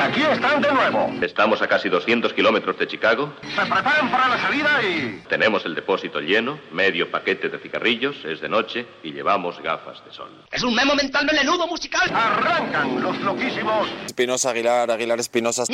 aquí están de nuevo. Estamos a casi 200 kilómetros de Chicago. Se preparan para la salida y... Tenemos el depósito lleno, medio paquete de cigarrillos, es de noche y llevamos gafas de sol. Es un memo mental melenudo musical. Arrancan los loquísimos. Espinosa Aguilar, Aguilar Espinosa.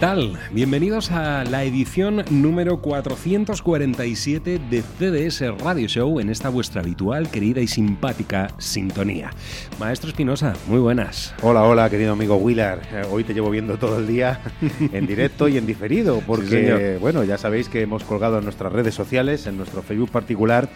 Tal? Bienvenidos a la edición número 447 de CDS Radio Show en esta vuestra habitual, querida y simpática sintonía. Maestro Espinosa, muy buenas. Hola, hola, querido amigo Willard. Eh, Hoy te llevo viendo todo el día en directo y en diferido, porque, bueno, ya sabéis que hemos colgado en nuestras redes sociales, en nuestro Facebook particular,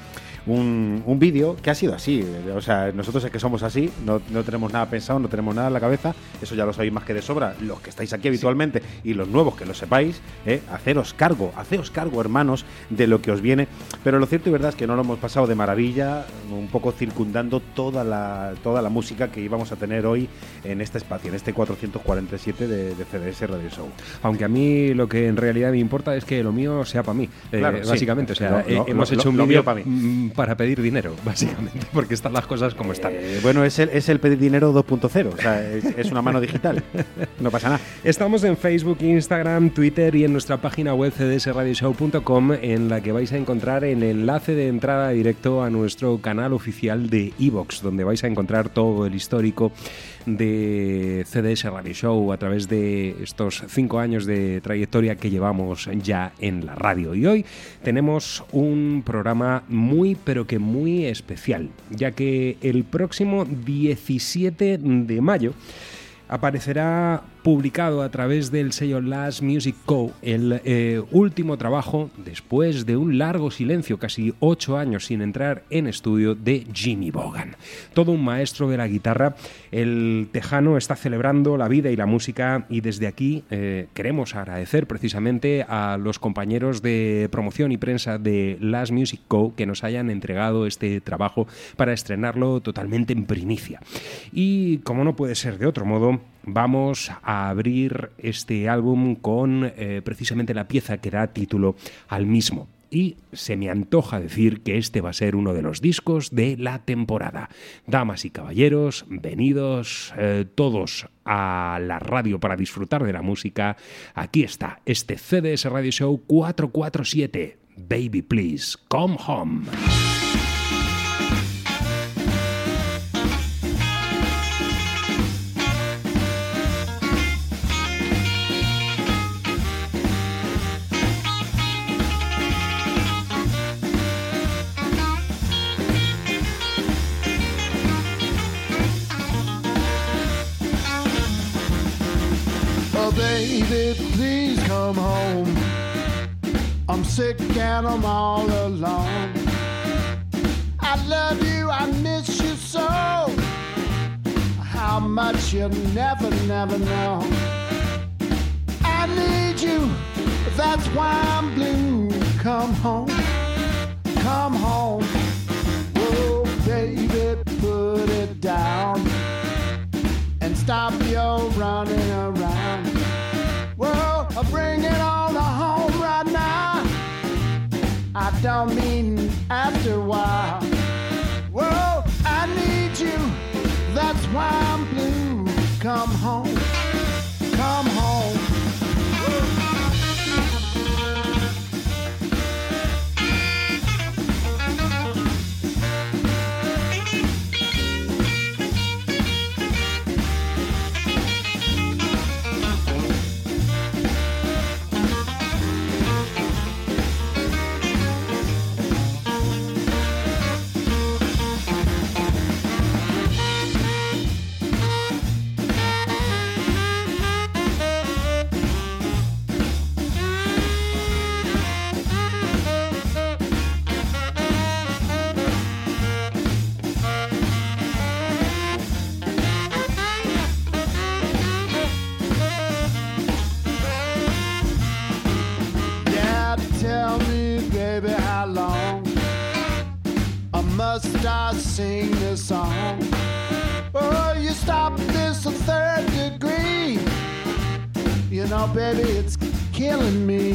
un, un vídeo que ha sido así. O sea, nosotros es que somos así, no, no tenemos nada pensado, no tenemos nada en la cabeza, eso ya lo sabéis más que de sobra, los que estáis aquí habitualmente y los nuevos que lo sepáis, eh, haceros cargo, haceos cargo, hermanos, de lo que os viene. Pero lo cierto y verdad es que no lo hemos pasado de maravilla, un poco circundando toda la, toda la música que íbamos a tener hoy en este espacio, en este 447 de, de CDS Radio Show. Aunque a mí lo que en realidad me importa es que lo mío sea para mí, eh, Claro, sí. básicamente. O sea, eh, hemos lo- hecho un vídeo pa' mí. Para pedir dinero, básicamente, porque están las cosas como están. Eh, bueno, es el, es el pedir dinero 2.0, o sea, es, es una mano digital, no pasa nada. Estamos en Facebook, Instagram, Twitter y en nuestra página web cdsradioshow.com en la que vais a encontrar el enlace de entrada directo a nuestro canal oficial de Evox, donde vais a encontrar todo el histórico de CDS Radio Show a través de estos cinco años de trayectoria que llevamos ya en la radio. Y hoy tenemos un programa muy pero que muy especial, ya que el próximo 17 de mayo aparecerá publicado a través del sello Last Music Co. el eh, último trabajo, después de un largo silencio, casi ocho años sin entrar en estudio, de Jimmy Bogan. Todo un maestro de la guitarra. El tejano está celebrando la vida y la música y desde aquí eh, queremos agradecer precisamente a los compañeros de promoción y prensa de Last Music Co. que nos hayan entregado este trabajo para estrenarlo totalmente en primicia. Y como no puede ser de otro modo, vamos a abrir este álbum con eh, precisamente la pieza que da título al mismo. Y se me antoja decir que este va a ser uno de los discos de la temporada. Damas y caballeros, venidos eh, todos a la radio para disfrutar de la música. Aquí está este CDS Radio Show 447. Baby, please, come home. Sick and I'm all alone. I love you, I miss you so. How much you'll never, never know. I need you, that's why I'm blue. Come home, come home. Oh, baby, put it down and stop your running around. Well, bring it on home right now. I don't mean after a while. Well, I need you, that's why I'm blue. Come home, sing this song? Oh, you stop this a third degree. You know, baby, it's killing me.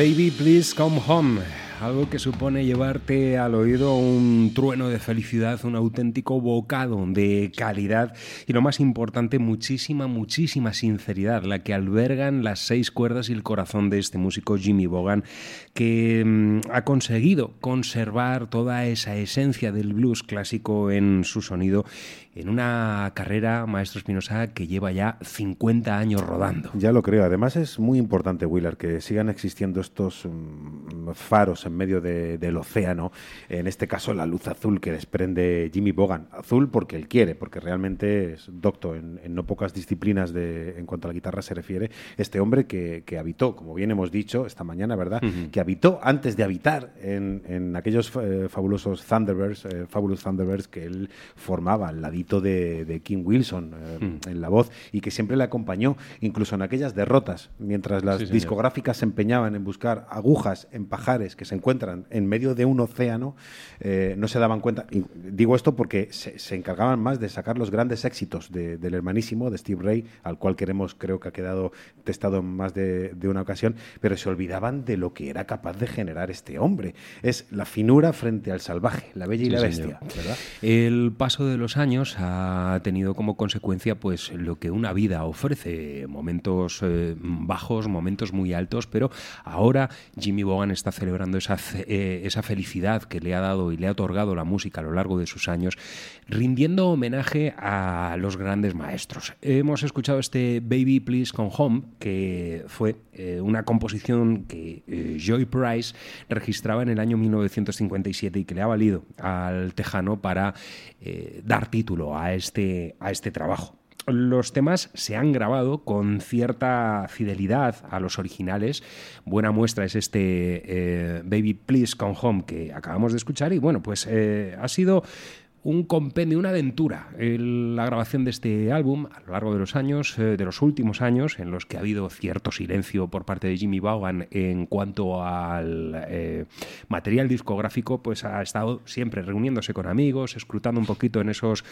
Baby, please come home. Algo que supone llevarte al oído un trueno de felicidad, un auténtico bocado de calidad y lo más importante, muchísima, muchísima sinceridad, la que albergan las seis cuerdas y el corazón de este músico Jimmy Bogan, que mm, ha conseguido conservar toda esa esencia del blues clásico en su sonido en una carrera, maestro Espinosa, que lleva ya 50 años rodando. Ya lo creo. Además es muy importante, Willard, que sigan existiendo estos mm, faros en medio de- del océano. En este caso, la luz azul que desprende Jimmy Bogan. Azul porque él quiere, porque realmente es docto en, en no pocas disciplinas de, en cuanto a la guitarra se refiere. Este hombre que, que habitó, como bien hemos dicho esta mañana, ¿verdad? Que habitó antes de habitar en, en aquellos eh, fabulosos Thunderbirds, eh, Fabulous Thunderbirds que él formaba al de, de King Wilson eh, en la voz y que siempre le acompañó, incluso en aquellas derrotas, mientras las Sí, discográficas se empeñaban en buscar agujas en pajares que se encuentran en medio de un océano, eh, no se daban cuenta. Y digo esto porque se, se encargaban más de sacar los grandes éxitos de- del hermanísimo, de Steve Ray, al cual queremos, creo que ha quedado testado en más de, de una ocasión, pero se olvidaban de lo que era capaz de generar este hombre. Es la finura frente al salvaje, la bella y Sí, la señor. bestia, ¿verdad? El paso de los años ha tenido como consecuencia pues lo que una vida ofrece, momentos eh, bajos, momentos muy altos, pero ahora Jimmy Bogan está celebrando eh, esa felicidad que le ha dado y le ha otorgado la música a lo largo de sus años, rindiendo homenaje a los grandes maestros. Hemos escuchado este Baby Please Come Home, que fue eh, una composición que Joy Price registraba en el año 1957 y que le ha valido al tejano para dar título a este, a este trabajo. Los temas se han grabado con cierta fidelidad a los originales. Buena muestra es este eh, Baby Please Come Home que acabamos de escuchar y bueno, pues eh, ha sido un compendio, una aventura, la grabación de este álbum a lo largo de los años, eh, de los últimos años, en los que ha habido cierto silencio por parte de Jimmy Vaughan en cuanto al eh, material discográfico, pues ha estado siempre reuniéndose con amigos, escrutando un poquito en esos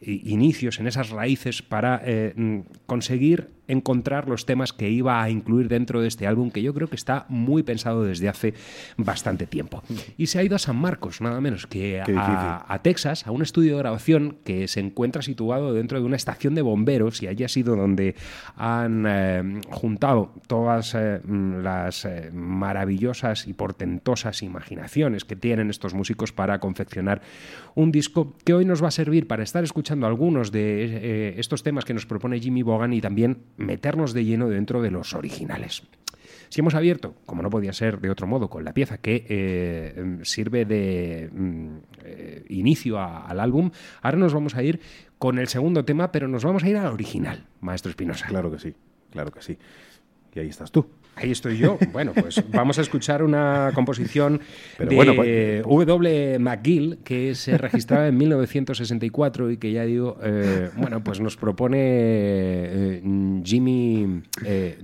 inicios, en esas raíces, para eh, mm, conseguir encontrar los temas que iba a incluir dentro de este álbum, que yo creo que está muy pensado desde hace bastante tiempo. Y se ha ido a San Marcos, nada menos que a, a Texas, a un estudio de grabación que se encuentra situado dentro de una estación de bomberos y allí ha sido donde han eh, juntado todas eh, las eh, maravillosas y portentosas imaginaciones que tienen estos músicos para confeccionar un disco que hoy nos va a servir para estar escuchando algunos de estos temas que nos propone Jimmy Bogan y también meternos de lleno dentro de los originales. Si hemos abierto, como no podía ser de otro modo, con la pieza que eh, sirve de mm, eh, inicio al álbum, ahora nos vamos a ir con el segundo tema, pero nos vamos a ir al original, Maestro Espinosa. Claro que sí, claro que sí. Y ahí estás tú. Ahí estoy yo. Bueno, pues vamos a escuchar una composición Pero de bueno, pues- W. McGill que se registraba en 1964 y que ya digo, eh, bueno, pues nos propone eh, Jimmy eh,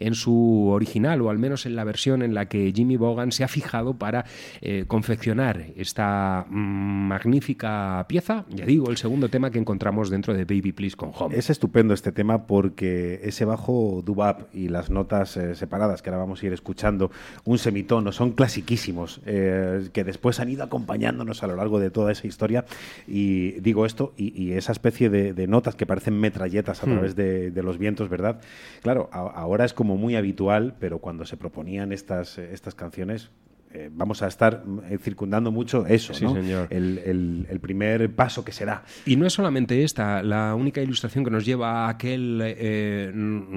en su original, o al menos en la versión en la que Jimmy Vaughan se ha fijado para eh, confeccionar esta magnífica pieza. Ya digo, el segundo tema que encontramos dentro de Baby Please con Home. Es estupendo este tema porque ese bajo dubap y las notas eh, separadas que ahora vamos a ir escuchando, un semitono, son clasiquísimos, eh, que después han ido acompañándonos a lo largo de toda esa historia. Y digo esto, y, y esa especie de, de notas que parecen metralletas a Hmm. través de, de los vientos, ¿verdad? Claro, a- ahora es como muy habitual, pero cuando se proponían estas, eh, estas canciones, eh, vamos a estar mm, circundando mucho eso, Sí, ¿no? señor. El, el- el primer paso que se da. Y no es solamente esta, la única ilustración que nos lleva a aquel eh,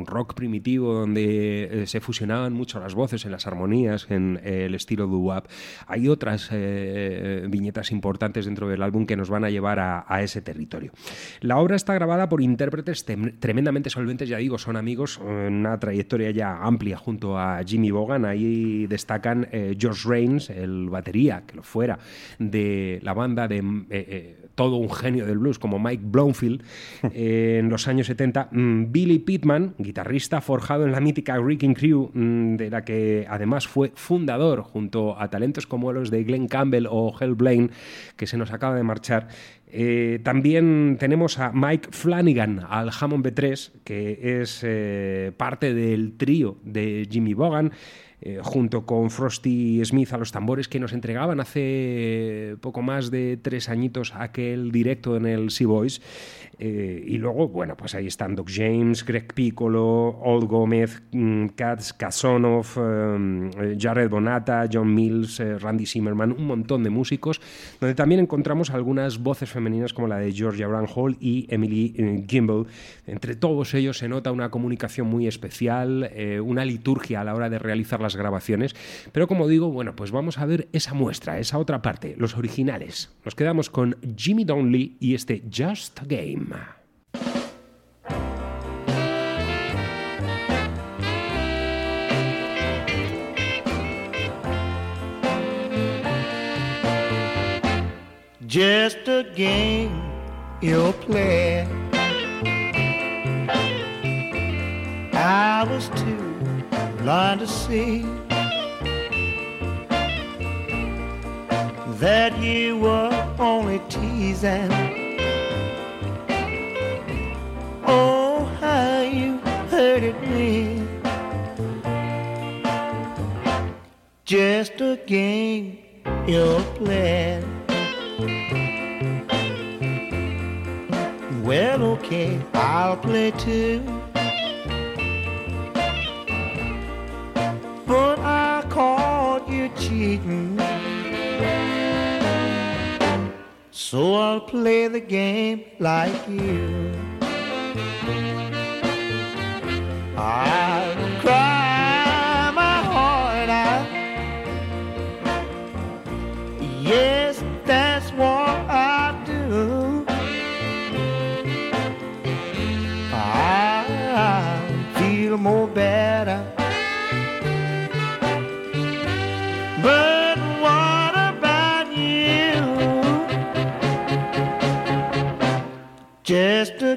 rock primitivo donde eh, se fusionaban mucho las voces en las armonías, en eh, el estilo doo-wop. Hay otras eh, viñetas importantes dentro del álbum que nos van a llevar a, a ese territorio. La obra está grabada por intérpretes tremendamente solventes, ya digo, son amigos, eh, una trayectoria ya amplia junto a Jimmy Bogan. Ahí destacan eh, George El batería, que lo fuera, de la banda de eh, eh, todo un genio del blues como Mike Bloomfield eh, en los años 70. mm, Billy Pittman, guitarrista forjado en la mítica Wrecking Crew, mm, de la que además fue fundador junto a talentos como los de Glenn Campbell o Hell Blaine, que se nos acaba de marchar. Eh, también tenemos a Mike Flanagan al Hammond B3, que es eh, parte del trío de Jimmy Bogan, eh, junto con Frosty Smith a los tambores, que nos entregaban hace poco más de tres añitos aquel directo en el Sea Boys. Eh, y luego, bueno, pues ahí están Doc James, Greg Piccolo, Old Gómez, mm, Katz Kasonov, eh, Jared Bonata, John Mills, Randy Zimmerman, un montón de músicos, donde también encontramos algunas voces femeninas como la de Georgia Brown Hall y Emily Gimbel. Entre todos ellos se nota una comunicación muy especial, una liturgia a la hora de realizar las grabaciones. Pero como digo, bueno, pues vamos a ver esa muestra, esa otra parte, los originales. Nos quedamos con Jimmy Donnelly y este Just a Game. Just a game you're playing. I was too blind to see that you were only teasing. Oh, how you hurted me. Just a game you're playing. Well, okay, I'll play too. So I'll play the game like you. I'll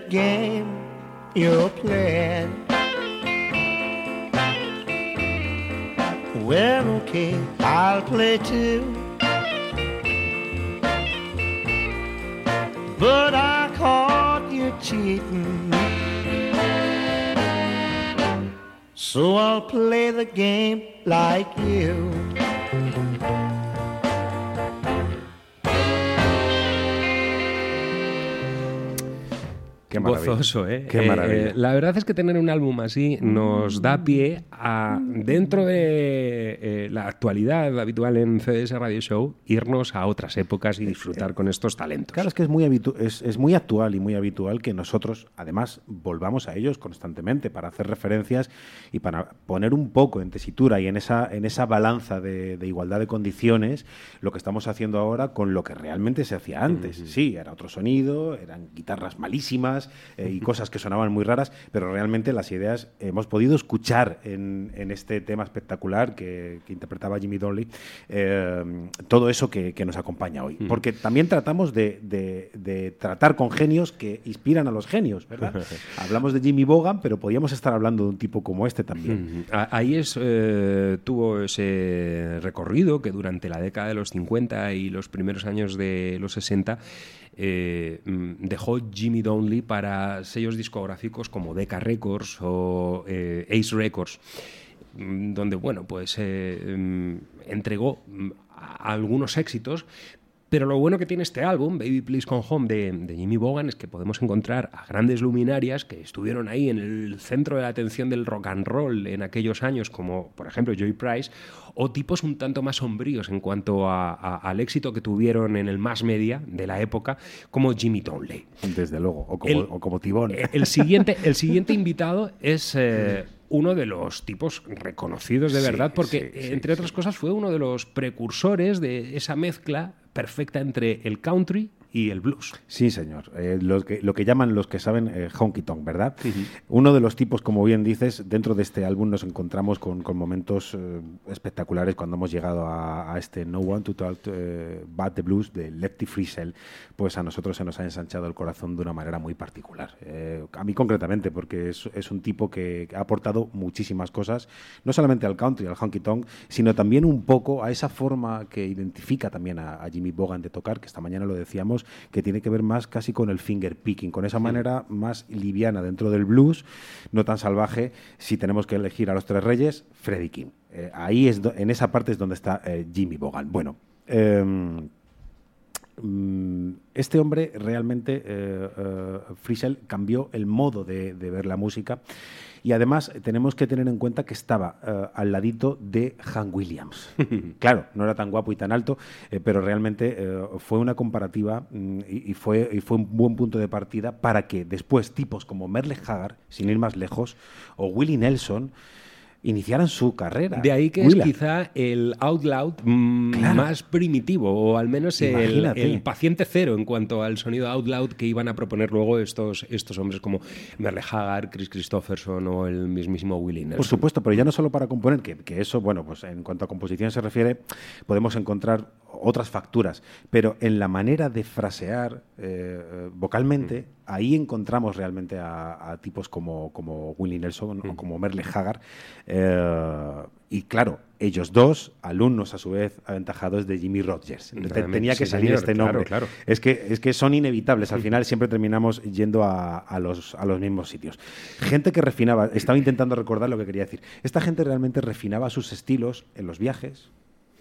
game you're playing. Well, okay, I'll play too. But I caught you cheating. So I'll play the game like you. Qué. Gozoso, ¿eh? Qué Eh, maravilla. eh, la verdad es que tener un álbum así nos da pie a, dentro de eh, la actualidad habitual en CDS Radio Show, irnos a otras épocas y disfrutar con estos talentos. Claro, es que es muy, habitu- es, es muy actual y muy habitual que nosotros, además, volvamos a ellos constantemente para hacer referencias y para poner un poco en tesitura y en esa, en esa balanza de, de igualdad de condiciones lo que estamos haciendo ahora con lo que realmente se hacía antes. Sí, era otro sonido, eran guitarras malísimas eh, y cosas que sonaban muy raras, pero realmente las ideas hemos podido escuchar en, en este tema espectacular que, que interpretaba Jimmy Donnelly, eh, todo eso que, que nos acompaña hoy. Porque también tratamos de, de- de tratar con genios que inspiran a los genios, ¿verdad? Hablamos de Jimmy Bogan, pero podíamos estar hablando de un tipo como este también. A- Ahí es, eh, tuvo ese recorrido que durante la década de los 50 y los primeros años de los 60 eh, mm, dejó Jimmy Donnelly para sellos discográficos como Decca Records o eh, Ace Records, mm, donde bueno, pues eh, mm, entregó algunos éxitos, Pero lo bueno que tiene este álbum, Baby Please Come Home, de, de Jimmy Bogan, es que podemos encontrar a grandes luminarias que estuvieron ahí en el centro de la atención del rock and roll en aquellos años, como por ejemplo Joy Price, o tipos un tanto más sombríos en cuanto a- a- al éxito que tuvieron en el más media de la época, como Jimmy Townley. Desde luego, o como, El- o como Tibón. Eh, El siguiente, el siguiente invitado es eh, uno de los tipos reconocidos de Sí, verdad, porque sí, eh, sí, entre otras cosas fue uno de los precursores de esa mezcla perfecta entre el country y el blues. Sí, señor. Eh, lo, que, lo que llaman los que saben eh, honky tonk, ¿verdad? Uno de los tipos, como bien dices, dentro de este álbum nos encontramos con, con momentos eh, espectaculares cuando hemos llegado a, a este No One to Talk eh, Bad the Blues de Lefty Friesel. Pues a nosotros se nos ha ensanchado el corazón de una manera muy particular. Eh, a mí concretamente, porque es, es un tipo que ha aportado muchísimas cosas, no solamente al country, al honky tonk, sino también un poco a esa forma que identifica también a, a Jimmy Bogan de tocar, que esta mañana lo decíamos, que tiene que ver más casi con el finger picking, con esa manera más liviana dentro del blues, no tan salvaje. Si tenemos que elegir a los tres reyes, Freddie King. Eh, ahí es en esa parte es donde está eh, Jimmy Bogan. Bueno. em, Mm, este hombre realmente, eh, eh, cambió el modo de, de ver la música y además eh, tenemos que tener en cuenta que estaba eh, al ladito de Han Williams. claro, no era tan guapo y tan alto, eh, pero realmente eh, fue una comparativa mm, y, y fue, y fue un buen punto de partida para que después tipos como Merle Haggard, sin ir más lejos, o Willie Nelson, iniciaran su carrera. De ahí que es quizá el out loud Claro. más primitivo, o al menos el paciente cero en cuanto al sonido out loud que iban a proponer luego estos, estos hombres como Merle Haggard, Chris Christopherson o el mismísimo Willie Nelson. Por supuesto, pero ya no solo para componer, que, que eso, bueno, pues en cuanto a composición se refiere, podemos encontrar otras facturas, pero en la manera de frasear eh, eh, vocalmente, ahí encontramos realmente a, a tipos como, como Willie Nelson o como Merle Haggard. eh, y claro, ellos dos, alumnos a su vez aventajados de Jimmy Rogers. Realmente, Tenía que sí, salir señor, este claro, nombre. claro. Es que, es que son inevitables. Al final siempre terminamos yendo a, a los, a los mismos sitios. Gente que refinaba, estaba intentando recordar lo que quería decir. Esta gente realmente refinaba sus estilos en los viajes,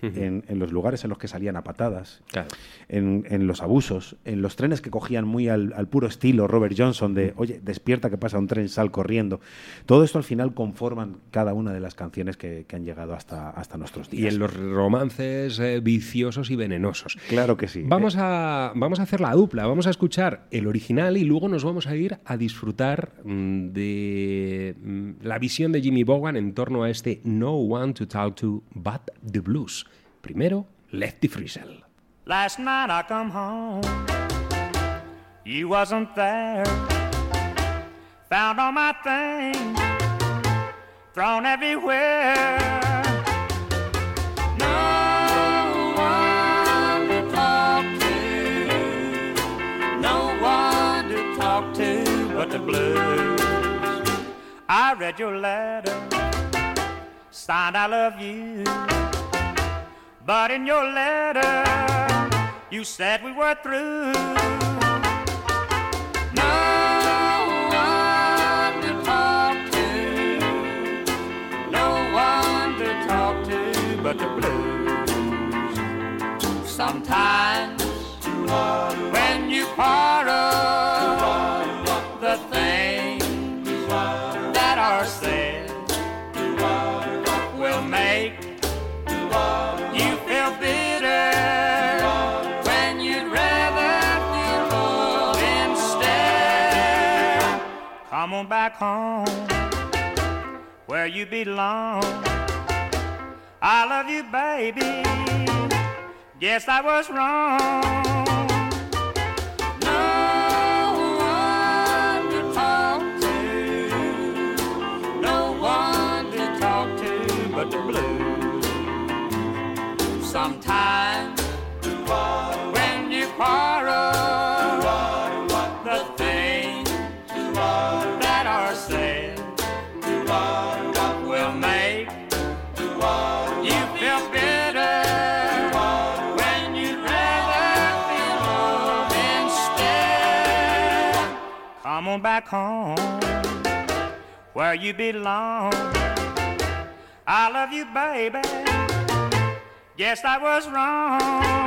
en, en los lugares en los que salían a patadas, Claro. en, en los abusos, en los trenes que cogían muy al, al puro estilo Robert Johnson de, oye, despierta que pasa un tren, sal corriendo. Todo esto al final conforman cada una de las canciones que, que han llegado hasta, hasta nuestros días. Y en los romances eh, viciosos y venenosos. Claro que sí. Vamos Eh, a, vamos a hacer la dupla, vamos a escuchar el original y luego nos vamos a ir a disfrutar mm, de mm, la visión de Jimmy Bogan en torno a este No One to Talk to But the Blues. Primero, Lefty Friesel. Last night I come home, you wasn't there. Found all my things thrown everywhere. No one to talk to, no one to talk to but the blues. I read your letter, signed I love you. But in your letter, you said we were through. No one to talk to, no one to talk to but the blues. Sometimes when you quarrel, Come on back home where you belong. I love you, baby. Guess I was wrong. No one to talk on back home where you belong. I love you, baby. Guess I was wrong.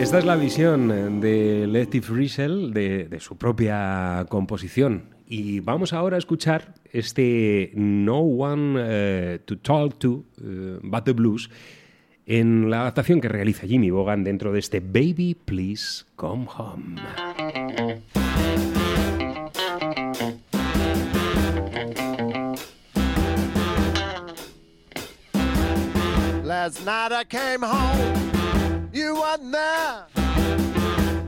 Esta es la visión de Letty Friesel de, de su propia composición. Y vamos ahora a escuchar este No One eh, to Talk to eh, But the Blues en la adaptación que realiza Jimmy Bogan dentro de este Baby Please Come Home. Last night I came home, you wasn't there.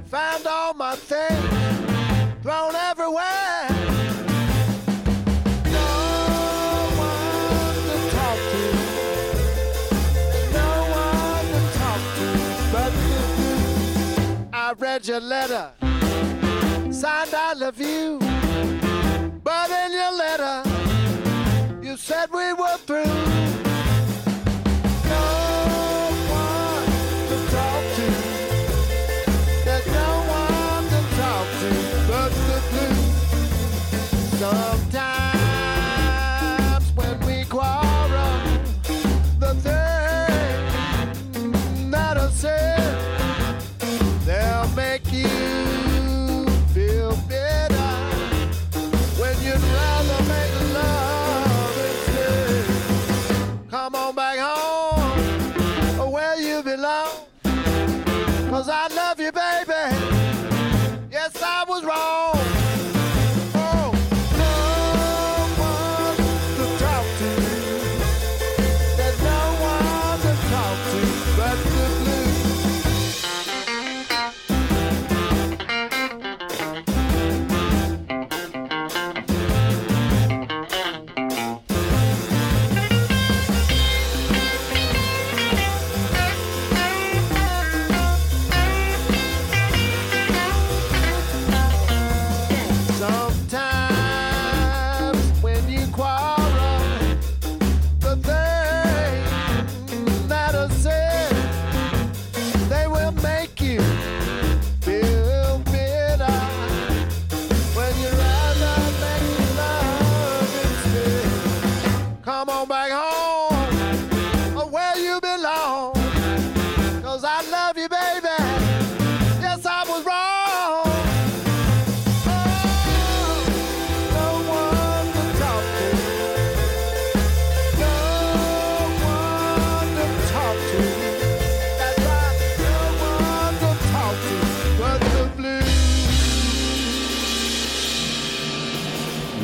Found all my things thrown everywhere. No one to talk to, no one to talk to but. I read your letter, signed I love you, but in your letter you said we were through.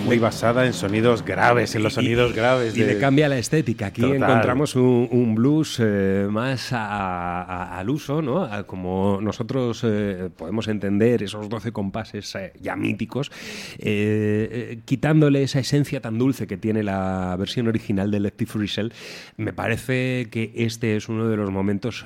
Muy basada en sonidos graves, en los sonidos graves. Y le cambia la estética. Aquí Total. encontramos un, un blues eh, más a- a- al uso, ¿no? A como nosotros eh, podemos entender esos 12 compases eh, ya míticos, quitándole esa esencia tan dulce que tiene la versión original de Lective Friesel. Me parece que este es uno de los momentos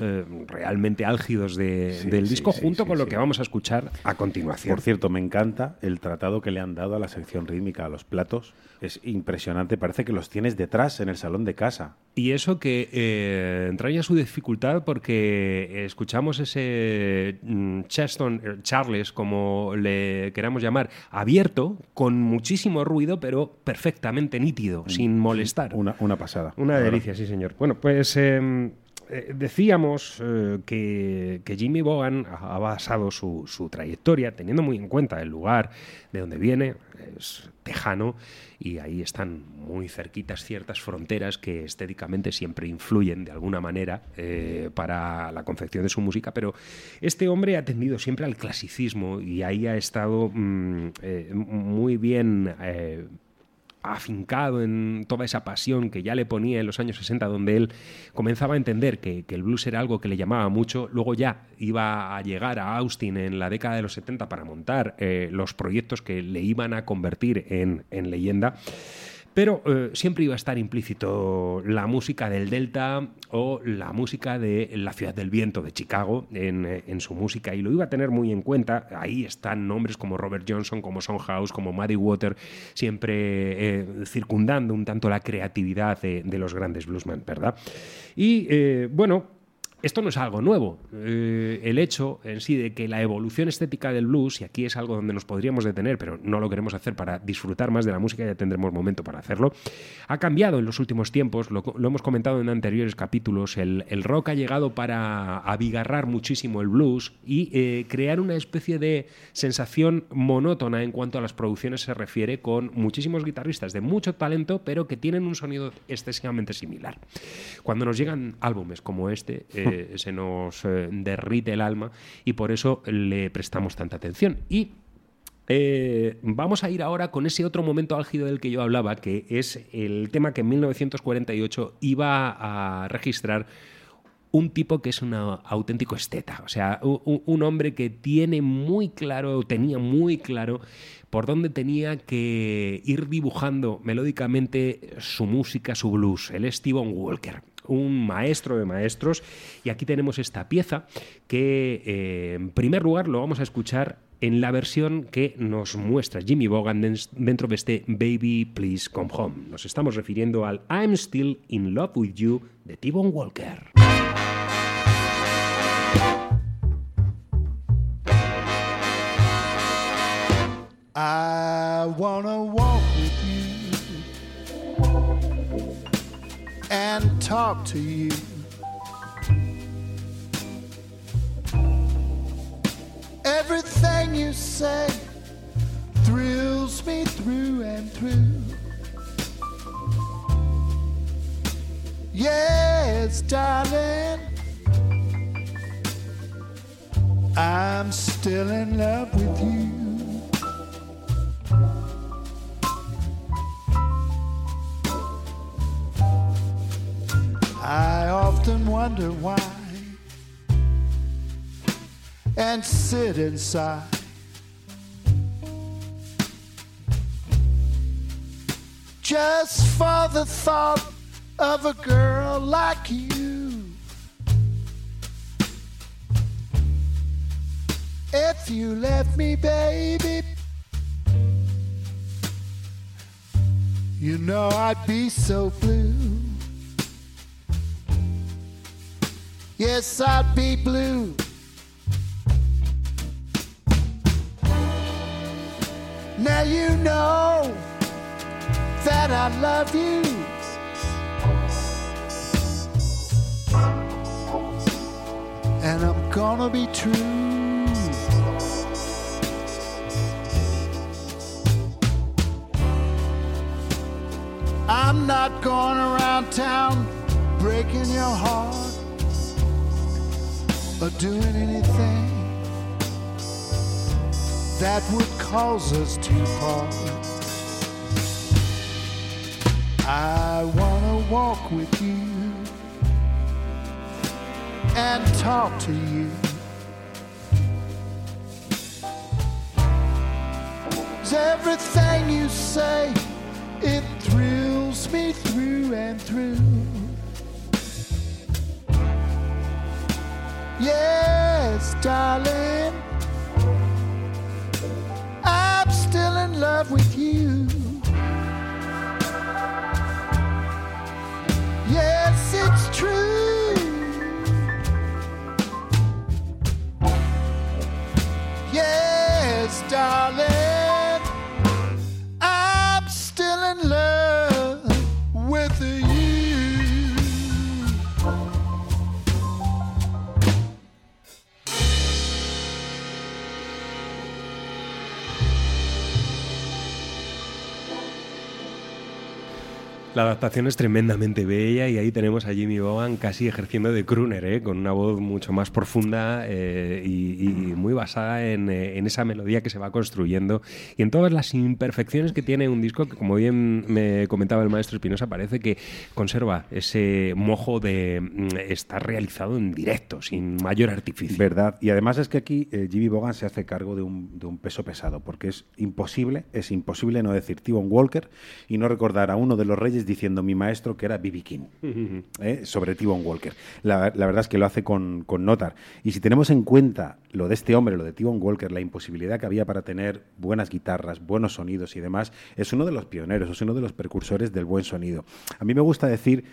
realmente álgidos de- Sí, del sí, disco, sí, junto con lo que vamos a escuchar a continuación. Por cierto, me encanta el tratado que le han dado a la sección rítmica, los platos. Es impresionante, parece que los tienes detrás en el salón de casa. Y eso que eh, entraña su dificultad porque escuchamos ese mm, Cheston, eh, Charles, como le queramos llamar, abierto, con muchísimo ruido, pero perfectamente nítido, sin molestar. Una, una pasada. Una delicia, sí, señor. Bueno, pues eh, eh, decíamos eh, que, que Jimmy Bogan ha basado su, su trayectoria teniendo muy en cuenta el lugar de donde viene, es tejano, y ahí están muy cerquitas ciertas fronteras que estéticamente siempre influyen de alguna manera eh, para la confección de su música, pero este hombre ha tendido siempre al clasicismo y ahí ha estado mm, muy bien... afincado en toda esa pasión que ya le ponía en los años 60, donde él comenzaba a entender que, que el blues era algo que le llamaba mucho, luego ya iba a llegar a Austin en la década de los 70 para montar eh, los proyectos que le iban a convertir en, en leyenda. Pero eh, siempre iba a estar implícito la música del Delta o la música de la Ciudad del Viento de Chicago en, eh, en su música y lo iba a tener muy en cuenta. Ahí están nombres como Robert Johnson, como Son House, como Muddy Water, siempre eh, circundando un tanto la creatividad de, los grandes bluesmen, ¿verdad? Y bueno, esto no es algo nuevo. Eh, el hecho en sí de que la evolución estética del blues, y aquí es algo donde nos podríamos detener, pero no lo queremos hacer para disfrutar más de la música, ya tendremos momento para hacerlo, ha cambiado en los últimos tiempos, lo, lo hemos comentado en anteriores capítulos, el, el, rock ha llegado para abigarrar muchísimo el blues y eh, crear una especie de sensación monótona en cuanto a las producciones se refiere, con muchísimos guitarristas de mucho talento, pero que tienen un sonido excesivamente similar. Cuando nos llegan álbumes como este, eh, se nos eh, derrite el alma y por eso le prestamos tanta atención. Y eh, vamos a ir ahora con ese otro momento álgido del que yo hablaba, que es el tema que en 1948 iba a registrar un tipo que es un auténtico esteta, o sea, un, hombre que tiene muy claro, tenía muy claro por dónde tenía que ir dibujando melódicamente su música, su blues, el Steven Walker un maestro de maestros. Y aquí tenemos esta pieza que, eh, en primer lugar, lo vamos a escuchar en la versión que nos muestra Jimmy Bogan dentro de este Baby Please Come Home. Nos estamos refiriendo al I'm Still in Love with You de T-Bone Walker. And talk to you. Everything you say thrills me through and through. Yes, darling, I'm still in love with you. Why and sit inside. Just for the thought of a girl like you. If you left me, baby, you know I'd be so blue. Yes, I'd be blue. Now you know that I love you. And I'm gonna be true. I'm not going around town breaking your heart or doing anything that would cause us to part. I wanna walk with you and talk to you. everything you say, it thrills me through and through. Yes, darling, I'm still in love with you. Yes, it's true. Yes, darling, La adaptación es tremendamente bella y ahí tenemos a Jimmy Bogan casi ejerciendo de crooner, ¿eh? con una voz mucho más profunda eh, y, y, muy basada en, eh, en, esa melodía que se va construyendo y en todas las imperfecciones que tiene un disco que, como bien me comentaba el maestro Espinosa, parece que conserva ese mojo de mm, estar realizado en directo, sin mayor artificio. Verdad, y además es que aquí eh, Jimmy Bogan se hace cargo de un, de un peso pesado, porque es imposible, es imposible no decir T-Bone Walker y no recordar a uno de los reyes diciendo mi maestro que era B.B. King, ¿eh? sobre T-Bone Walker. La, la, verdad es que lo hace con, con, notar. Y si tenemos en cuenta lo de este hombre, lo de T-Bone Walker, la imposibilidad que había para tener buenas guitarras, buenos sonidos y demás, es uno de los pioneros, es uno de los precursores del buen sonido. A mí me gusta decir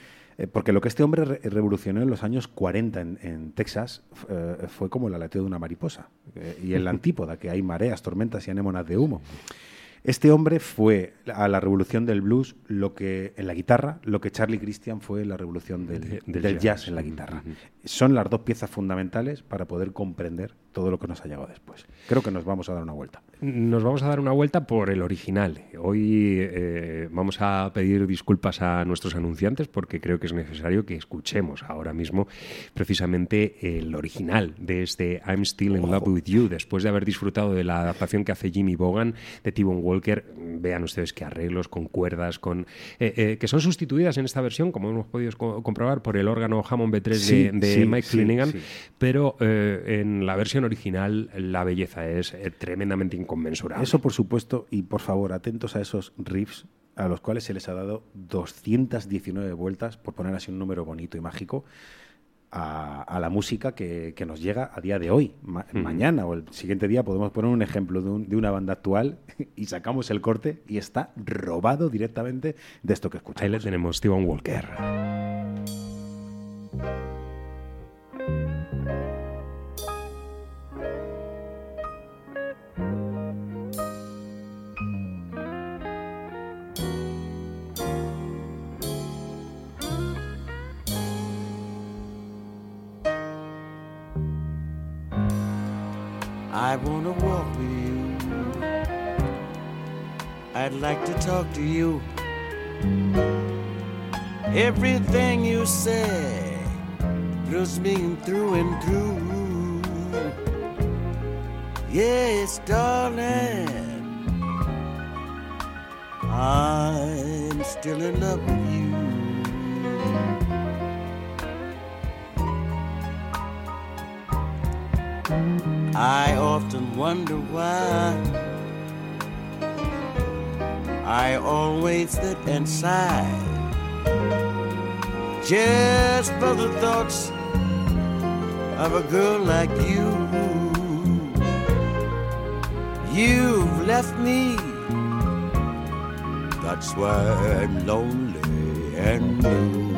Eh, porque lo que este hombre re- revolucionó en los años 40 en, en Texas eh, fue como el aleteo de una mariposa. eh, y en la antípoda, que hay mareas, tormentas y anémonas de humo. Este hombre fue a la revolución del blues lo que en la guitarra, lo que Charlie Christian fue la revolución del, De- del del jazz. jazz en la guitarra. Son las dos piezas fundamentales para poder comprender todo lo que nos ha llegado después. Creo que nos vamos a dar una vuelta. Nos vamos a dar una vuelta por el original. Hoy eh, vamos a pedir disculpas a nuestros anunciantes porque creo que es necesario que escuchemos ahora mismo precisamente el original de este I'm Still in Love with You. Después de haber disfrutado de la adaptación que hace Jimmy Bogan de T-Bone Walker, vean ustedes qué arreglos con cuerdas, con eh, eh, que son sustituidas en esta versión, como hemos podido co- comprobar, por el órgano Hammond B3 Sí, de, de sí, Mike sí, Flanagan, pero en la versión original la belleza es eh, tremendamente inconmensurable. Eso por supuesto, y por favor, atentos a esos riffs a los cuales se les ha dado 219 vueltas, por poner así un número bonito y mágico, a, a la música que, que nos llega a día de hoy. Ma- Mañana o el siguiente día podemos poner un ejemplo de, un- de una banda actual y sacamos el corte y está robado directamente de esto que Ahí le escuchamos. tenemos, Steven Walker. I wanna walk with you. I'd like to talk to you. Everything you say thrills me through and through. Yes, darling. I'm still in love with you. I often wonder why I always sit and sigh just for the thoughts of a girl like you. You've left me, that's why I'm lonely and blue.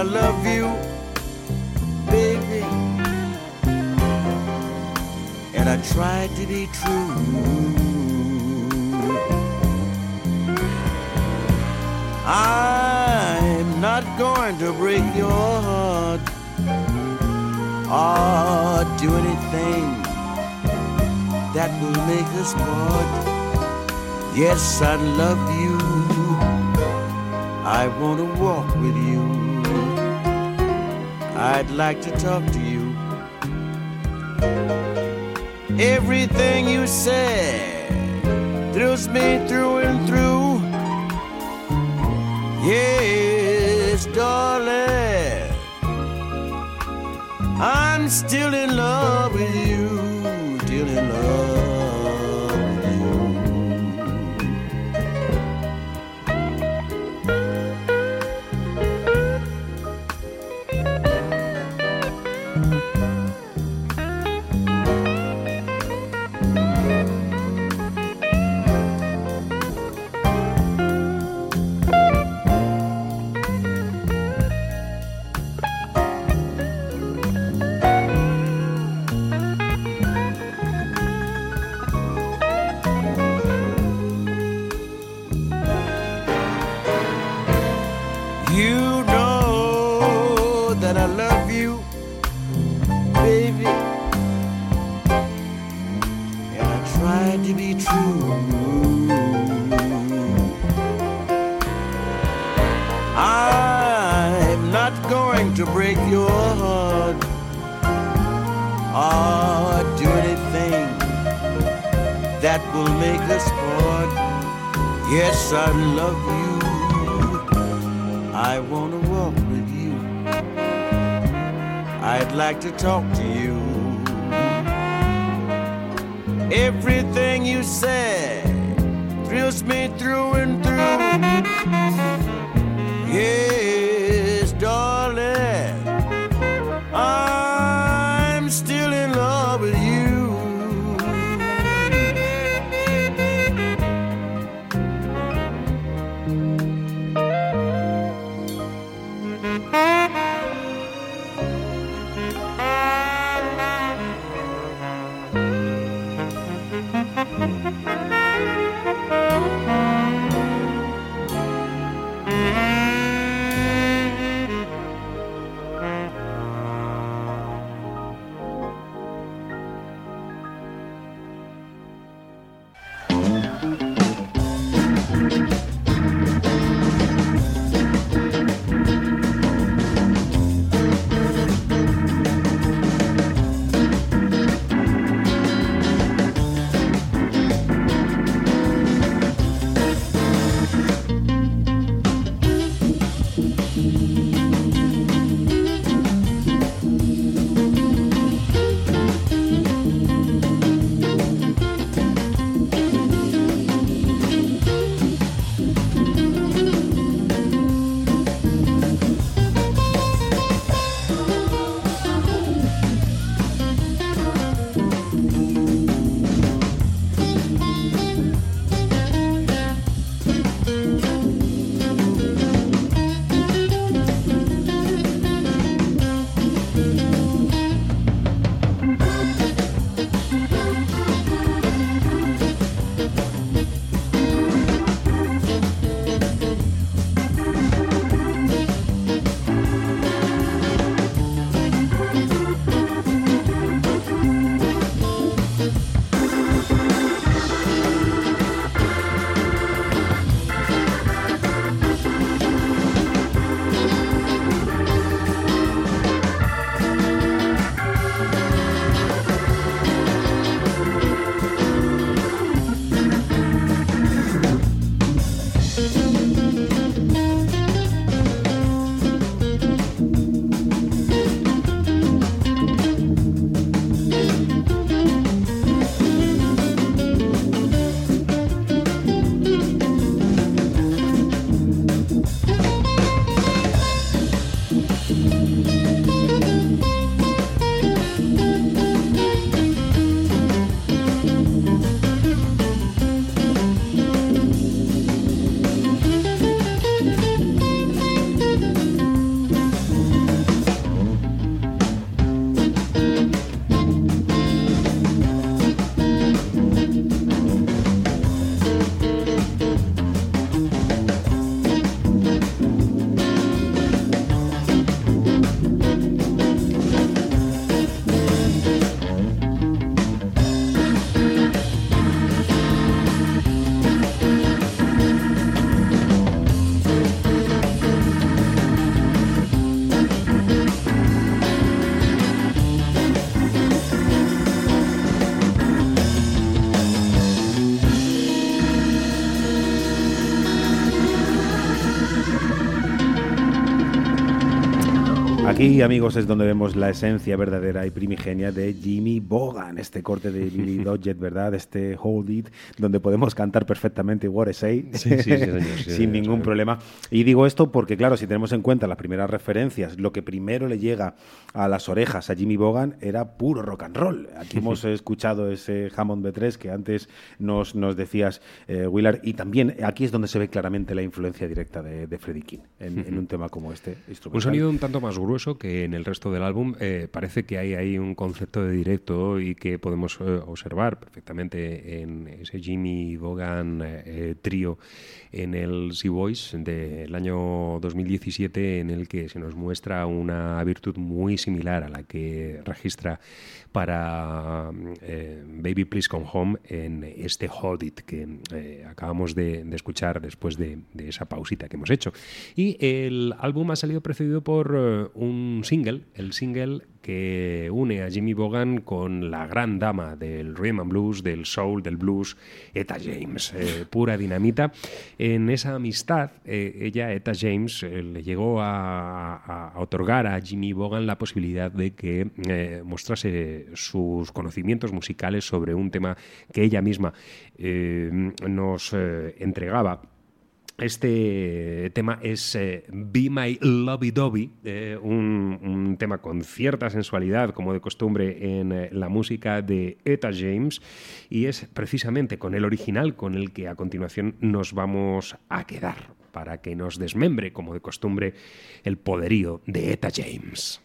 I love you, baby. And I tried to be true. I'm not going to break your heart or do anything that will make us part. Yes, I love you. I want to walk with you. I'd like to talk to you. Everything you say thrills me through and through. Yes, darling. I'm still in love with you. Still in love talk Aquí, amigos, es donde vemos la esencia verdadera y primigenia de Jimmy Bogan, este corte de Billy Dodgett, ¿verdad? Este Hold It, donde podemos cantar perfectamente What I Say Sí, sí, sí, señor, sí, sin ningún problema. Y digo esto porque, claro, si tenemos en cuenta las primeras referencias, lo que primero le llega a las orejas a Jimmy Bogan era puro rock and roll. Aquí hemos escuchado ese Hammond B3 que antes nos, nos decías, eh, Willard, y también aquí es donde se ve claramente la influencia directa de, de Freddie King en, en un tema como este. Un sonido un tanto más grueso que en el resto del álbum. Eh, parece que hay ahí un concepto de directo y que podemos eh, observar perfectamente en ese Jimmy Bogan eh, trío en el Sea Voice del año 2017 en el que se nos muestra una virtud muy similar a la que registra para eh, Baby Please Come Home en este Hold It que eh, acabamos de, escuchar después de, de esa pausita que hemos hecho. Y el álbum ha salido precedido por eh, un single, el single que une a Jimmy Bogan con la gran dama del rhythm and blues, del soul, del blues, Etta James, eh, pura dinamita. En esa amistad, eh, ella, Etta James, eh, le llegó a, a- otorgar a Jimmy Bogan la posibilidad de que mostrase sus conocimientos musicales sobre un tema que ella misma nos entregaba. Este tema es eh, Be My Lovey Dovey, eh, un, tema con cierta sensualidad, como de costumbre, en eh, la música de Etta James, y es precisamente con el original con el que a continuación nos vamos a quedar. para que nos desmembre, como de costumbre, el poderío de Eta James.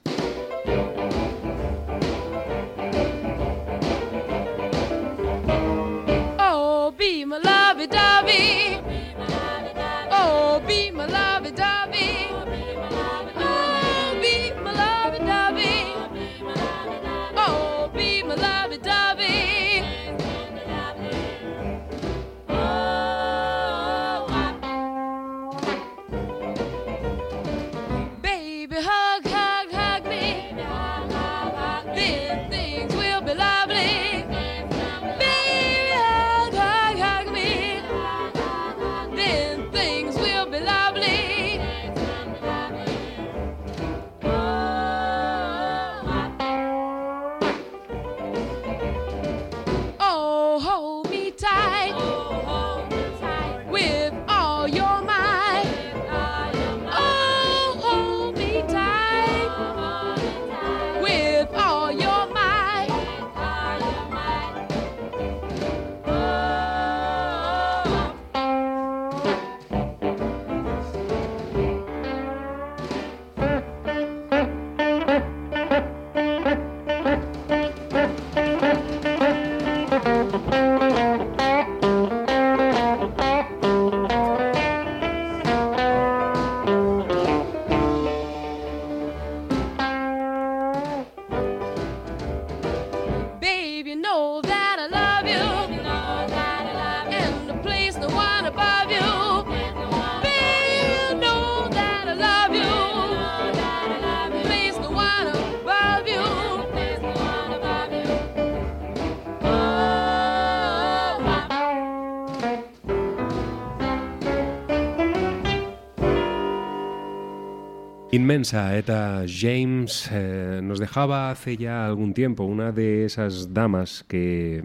Inmensa, Eta James eh, nos dejaba hace ya algún tiempo una de esas damas que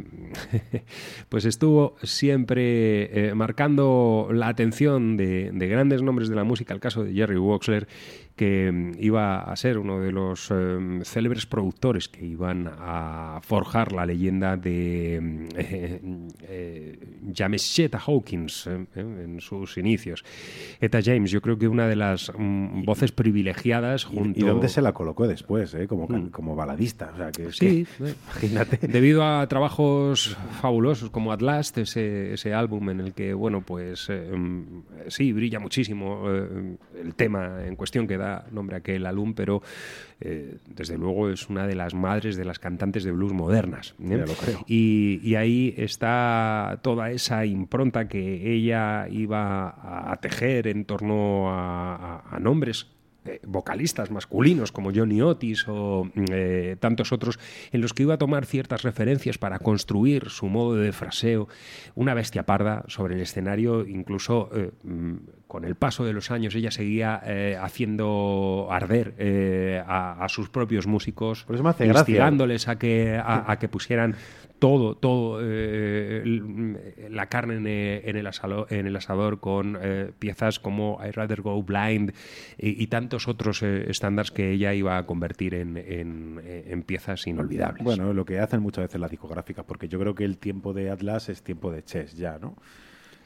pues estuvo siempre eh, marcando la atención de, de grandes nombres de la música, el caso de Jerry Woxler, que mm, iba a ser uno de los eh, célebres productores que iban a forjar la leyenda de mm, eh, eh, Jamesetta Hawkins eh, eh, en sus inicios. Eta James, yo creo que una de las mm, voces privilegiadas junto... ¿Y dónde se la colocó después? eh? Como, can- como baladista. O sea, que, Sí, que- imagínate. Debido a trabajos fabulosos como At Last, ese, ese álbum en el que, bueno, pues mm, sí, brilla muchísimo el tema en cuestión que da nombre a aquel álbum, pero eh, desde luego es una de las madres de las cantantes de blues modernas. ¿eh? Ya lo creo. Y, y ahí está toda esa impronta que ella iba a, a tejer en torno a, a- a nombres eh, vocalistas masculinos como Johnny Otis o mm, eh, tantos otros, en los que iba a tomar ciertas referencias para construir su modo de fraseo, una bestia parda sobre el escenario, incluso eh, mm, con el paso de los años ella seguía haciendo arder a, a sus propios músicos, Por eso me hace gracia. instigándoles a que, a, a que pusieran todo, todo eh, el- la carne en, eh, en el, asalo- en el asador con eh, piezas como I Rather Go Blind y, tantos otros eh, estándares que ella iba a convertir en- en piezas inolvidables. Bueno, lo que hacen muchas veces las discográficas, porque yo creo que el tiempo de Atlas es tiempo de Chess ya, ¿no?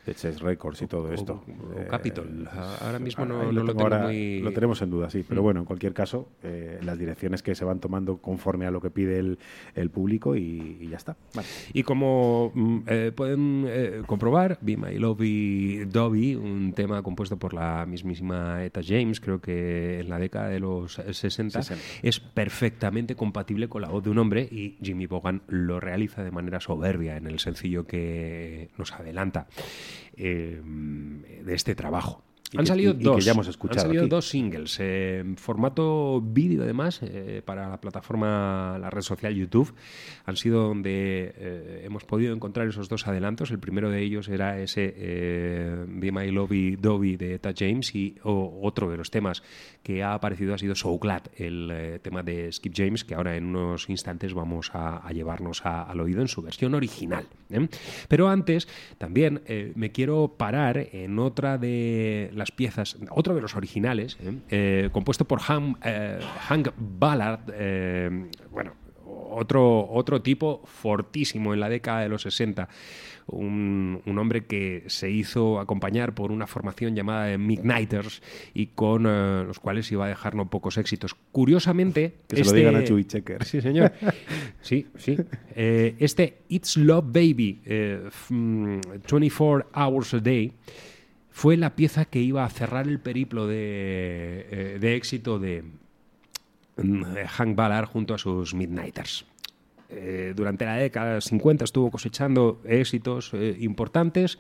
De Chess Records y todo esto. o Eh, Capitol. Ahora mismo no- ahí no lo tengo ahora- muy- Lo tenemos en duda, sí. Pero Mm. bueno, en cualquier caso, eh, las direcciones que se van tomando conforme a lo que pide el, el público y, y ya está. Vale. Y como mm, eh, pueden eh, comprobar, Be My Lovey Dobby, un tema compuesto por la mismísima Eta James, creo que en la década de los eh, 60, 60. es perfectamente compatible con la voz de un hombre y Jimmy Bogan lo realiza de manera soberbia en el sencillo que nos adelanta eh, de este trabajo. Y Han que- salido y- y que dos. ya hemos escuchado Han salido aquí. dos singles eh, en formato vídeo, además, eh, para la plataforma, la red social YouTube. Han sido donde eh, hemos podido encontrar esos dos adelantos. El primero de ellos era ese Be My Lovey Dobby de Eta James y o- otro de los temas que ha aparecido ha sido So Glad, el tema de Skip James, que ahora en unos instantes vamos a, a llevarnos a- al oído en su versión original. Pero antes, también me quiero parar en otra de las piezas, otro de los originales, ¿eh? Compuesto por Ham- eh, Hank Ballard, eh, bueno, otro, otro tipo fortísimo en la década de los 60. Un, un hombre que se hizo acompañar por una formación llamada Midnighters y con eh, los cuales iba a dejar no pocos éxitos. Curiosamente, Que se lo este- digan a Chubby Checker. Sí, señor. Sí, sí. Eh, este It's Love Baby, eh, f- mm, 24 Hours a Day, fue la pieza que iba a cerrar el periplo de, eh, de éxito de mm, Hank Ballard junto a sus Midnighters. Eh, durante la década 50 estuvo cosechando éxitos eh, importantes,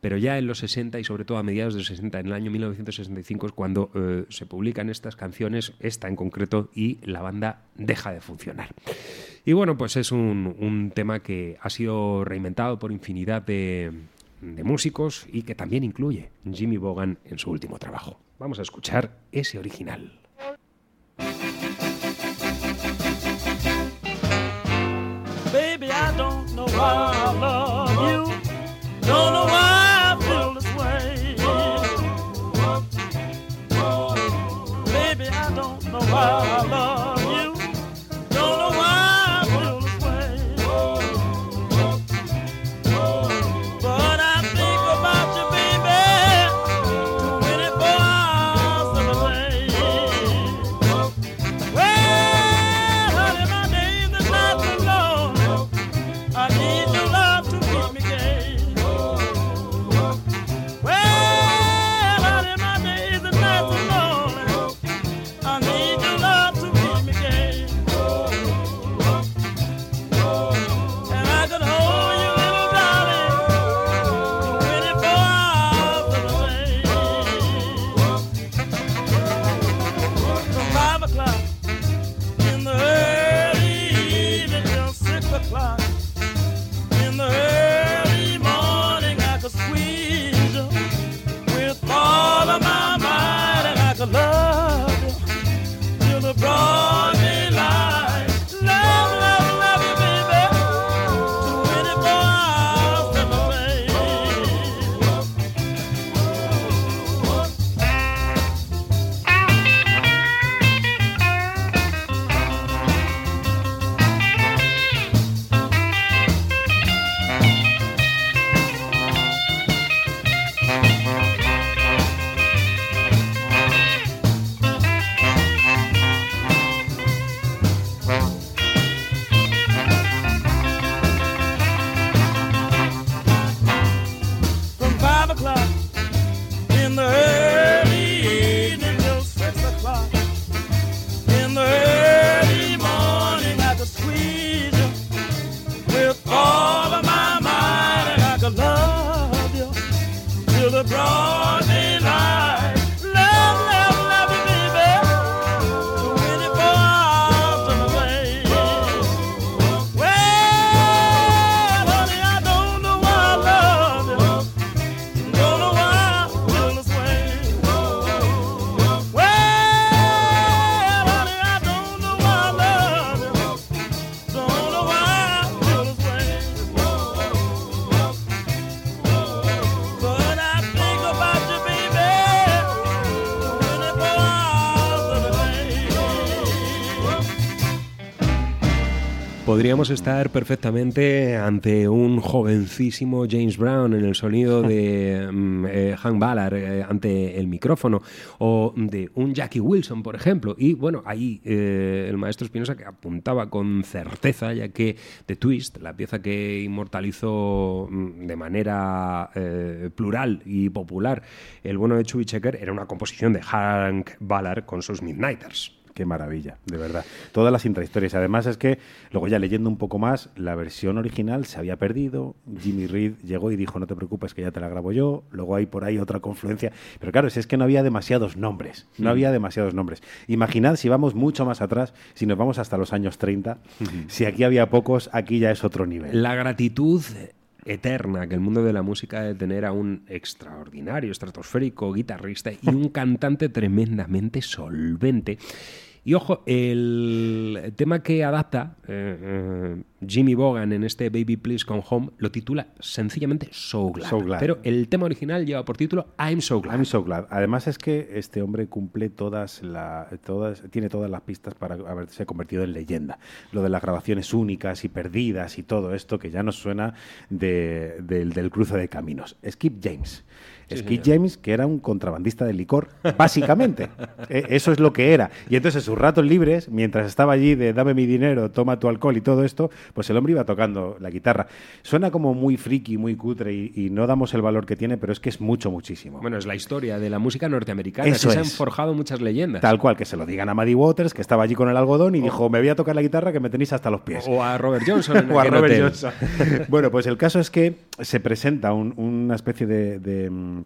pero ya en los 60 y sobre todo a mediados de los 60, en el año 1965 es cuando se publican estas canciones, esta en concreto, y la banda deja de funcionar. Y bueno, pues es un, un tema que ha sido reinventado por infinidad de, de músicos y que también incluye Jimmy Bogan en su último trabajo. Vamos a escuchar ese original. Podríamos estar perfectamente ante un jovencísimo James Brown en el sonido de mm, eh, Hank Ballard eh, ante el micrófono o de un Jackie Wilson, por ejemplo. Y bueno, ahí eh, el maestro Espinosa que apuntaba con certeza, ya que The Twist, la pieza que inmortalizó mm, de manera plural y popular el bueno de Chubby Checker, era una composición de Hank Ballard con sus Midnighters. Qué maravilla, de verdad. Todas las intrahistorias. Además es que, luego ya leyendo un poco más, la versión original se había perdido. Jimmy Reed llegó y dijo, no te preocupes que ya te la grabo yo. Luego hay por ahí otra confluencia. Pero claro, es que no había demasiados nombres. No había demasiados nombres. Imaginad si vamos mucho más atrás, si nos vamos hasta los años 30. Si aquí había pocos, aquí ya es otro nivel. La gratitud eterna que el mundo de la música de tener a un extraordinario, estratosférico guitarrista y un cantante tremendamente solvente. Y ojo, el tema que adapta, eh, eh, Jimmy Bogan en este Baby Please Come Home lo titula sencillamente So Glad. So Glad. Pero el tema original lleva por título I'm So Glad. I'm so glad. Además es que este hombre cumple todas la, todas, tiene todas las pistas para haberse convertido en leyenda. Lo de las grabaciones únicas y perdidas y todo esto que ya nos suena de- del, del cruce de caminos. Skip James. Sí, señor. James, que era un contrabandista de licor, básicamente. E- Eso es lo que era. Y entonces, en sus ratos libres, mientras estaba allí de dame mi dinero, toma tu alcohol y todo esto, pues el hombre iba tocando la guitarra. Suena como muy friki, muy cutre y, y no damos el valor que tiene, pero es que es mucho, muchísimo. Bueno, es la historia de la música norteamericana. Eso que se han forjado muchas leyendas. Tal cual, que se lo digan a Maddie Waters, que estaba allí con el algodón y dijo, me voy a tocar la guitarra que me tenéis hasta los pies. O a Robert Johnson. O a Robert. Johnson. bueno, pues el caso es que se presenta un- una especie de, de, mm,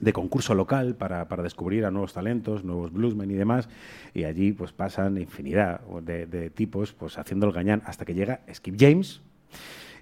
de concurso local para, para descubrir a nuevos talentos, nuevos bluesmen y demás, y allí pues pasan infinidad de, de tipos pues haciendo el gañán hasta que llega Skip James,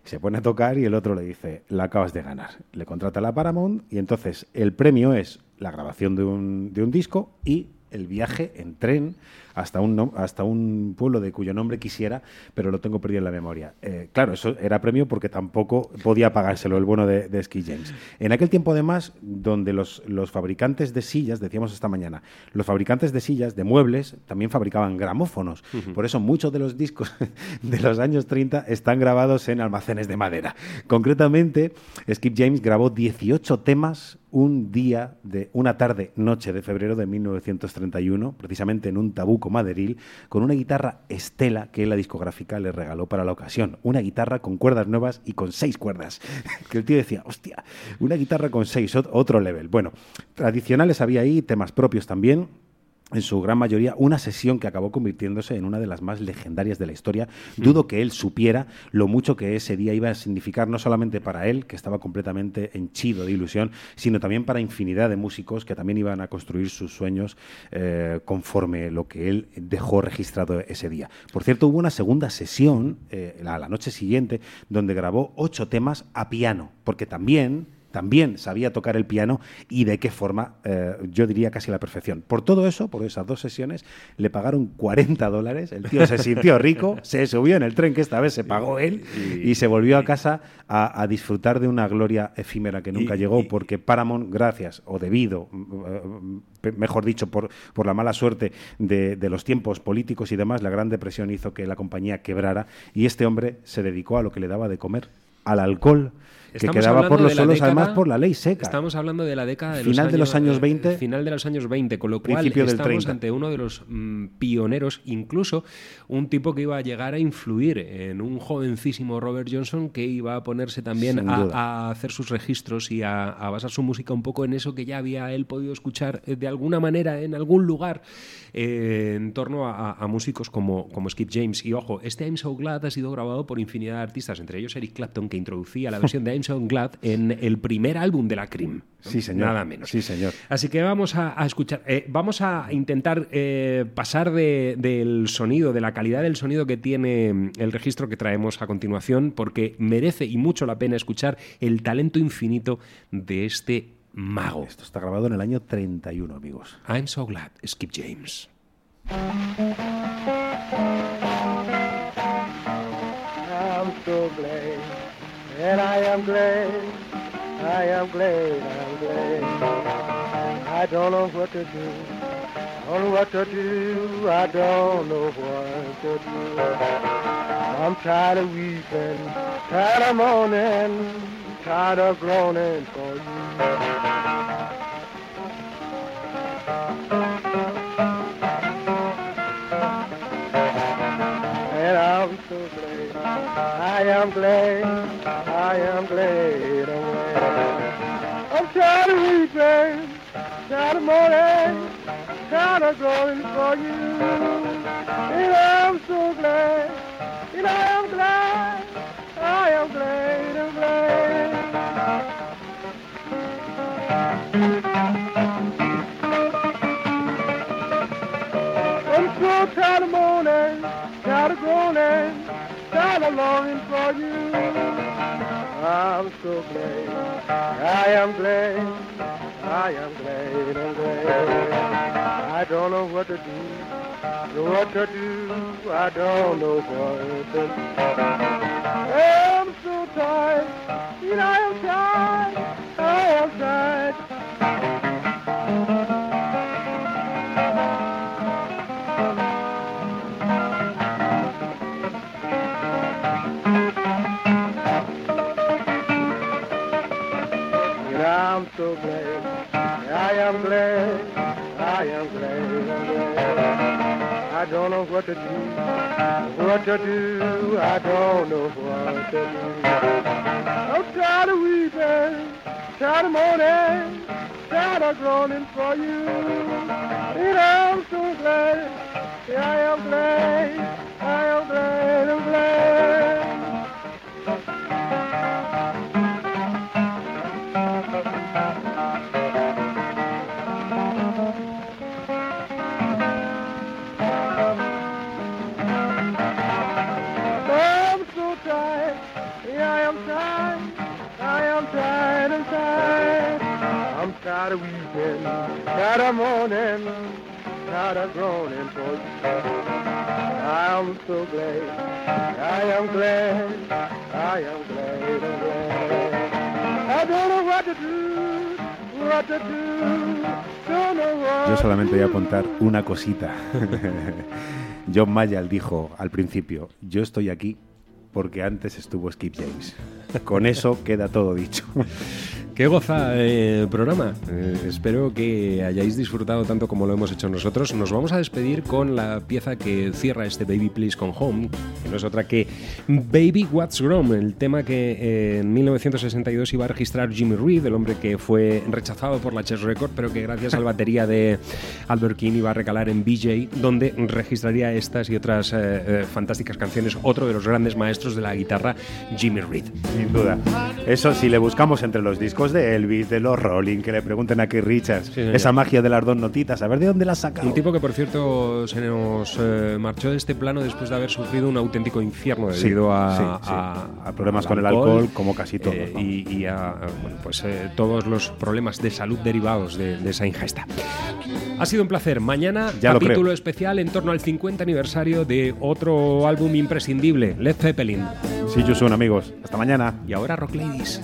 se pone a tocar y el otro le dice, la acabas de ganar. Le contrata la Paramount y entonces el premio es la grabación de un, de un disco y el viaje en tren hasta un, hasta un pueblo de cuyo nombre quisiera, pero lo tengo perdido en la memoria. Eh, claro, eso era premio porque tampoco podía pagárselo el bueno de, de Ski James. En aquel tiempo, además, donde los, los fabricantes de sillas, decíamos esta mañana, los fabricantes de sillas, de muebles, también fabricaban gramófonos. Por eso muchos de los discos de los años 30 están grabados en almacenes de madera. Concretamente, Skip James grabó 18 temas un día de una tarde noche de febrero de 1931, precisamente en un maderil, con una guitarra Estela que la discográfica le regaló para la ocasión. Una guitarra con cuerdas nuevas y con seis cuerdas. Que el tío decía, hostia, una guitarra con seis, ot- otro level. Bueno, tradicionales había ahí, temas propios también en su gran mayoría, una sesión que acabó convirtiéndose en una de las más legendarias de la historia. Dudo que él supiera lo mucho que ese día iba a significar, no solamente para él, que estaba completamente henchido de ilusión, sino también para infinidad de músicos que también iban a construir sus sueños eh, conforme lo que él dejó registrado ese día. Por cierto, hubo una segunda sesión eh, la noche siguiente donde grabó ocho temas a piano, porque también también sabía tocar el piano y de qué forma, eh, yo diría casi a la perfección. Por todo eso, por esas dos sesiones, le pagaron 40 dólares, el tío se sintió rico, se subió en el tren que esta vez se pagó él y, se volvió a casa a, a disfrutar de una gloria efímera que nunca Y- llegó porque Paramount, gracias, o debido, eh, pe- mejor dicho, por, por la mala suerte de, de los tiempos políticos y demás, la Gran Depresión hizo que la compañía quebrara y este hombre se dedicó a lo que le daba de comer, al alcohol que Estamos quedaba por los suelos, década- además por la ley seca. Estamos hablando de la década de Final los de los años eh, 20. Final de los años 20, con lo cual Principio del estamos 30. ante uno de los mm, pioneros, incluso un tipo que iba a llegar a influir en un jovencísimo Robert Johnson que iba a ponerse también a, a hacer sus registros y a, a basar su música un poco en eso que ya había él podido escuchar eh, de alguna manera en algún lugar eh, en torno a, a músicos como, como Skip James. Y ojo, este I'm So Glad ha sido grabado por infinidad de artistas, entre ellos Eric Clapton, que introducía la versión de I'm So Glad en el primer álbum de la Cream. ¿no? Sí, señor. Nada menos. Sí, señor. Así que vamos a, a escuchar, eh, vamos a intentar eh, pasar de- del sonido, de la calidad del sonido que tiene mm, el registro que traemos a continuación, porque merece y mucho la pena escuchar el talento infinito de este mago. Esto está grabado en el año 31, amigos. I'm so glad, Skip James. I'm so glad, and I am glad, I am glad, I'm glad. I don't know what to do, don't know what to do, I don't know what to do. I'm tired of weeping, tired of mourning, tired of groaning for you. I am glad, I am glad, I'm. I'm tired of weeping, tired of mourning, tired of groaning for you. And I'm so glad, and I am glad, I am glad, I'm glad. I'm so tired of mourning, tired of groaning, tired of longing for you. I'm so glad. I am glad. I am glad. I'm glad. I don't know what to do. What to do. I don't know what to do. I'm so tired. And I am tired. I am tired. I don't know what to do. What to do. I don't know what to do. I'm tired of weeping. Tired of mourning. Tired of groaning for you. And I'm so glad. I am glad. I am glad. I'm glad. I'm tired of weeping, tired of mourning, tired of groaning for you. I'm so glad. I am glad. I am glad. I'm glad. I don't know what to do. What to do. Don't know what Yo solamente voy a contar una cosita. John Mayall dijo al principio, yo estoy aquí porque antes estuvo Skip James. Con eso queda todo dicho. Qué goza eh, programa. Eh, espero que hayáis disfrutado tanto como lo hemos hecho nosotros. Nos vamos a despedir con la pieza que cierra este Baby Please Come Home, que no es otra que Baby What's Wrong, el tema que eh, en 1962 iba a registrar Jimmy Reed, el hombre que fue rechazado por la Chess Record, pero que gracias al batería de Albert King iba a recalar en BJ, donde registraría estas y otras eh, eh, fantásticas canciones, otro de los grandes maestros de la guitarra, Jimmy Reed. Sin duda. Eso si le buscamos entre los discos de Elvis, de los Rolling, que le pregunten a Keith Richards, señor. esa magia de las dos notitas, a ver de dónde la saca. Un tipo que, por cierto, se nos eh, marchó de este plano después de haber sufrido un auténtico infierno Sí, debido a, sí, sí. a- A problemas con el alcohol, como casi todos, eh, ¿no? y, y a bueno, pues, eh, todos los problemas de salud derivados de, de esa ingesta. Ha sido un placer. Mañana, Ya lo capítulo especial en torno al 50 aniversario de otro álbum imprescindible, Led Zeppelin. Sí, you soon, amigos. Hasta mañana. Y ahora Rock Ladies.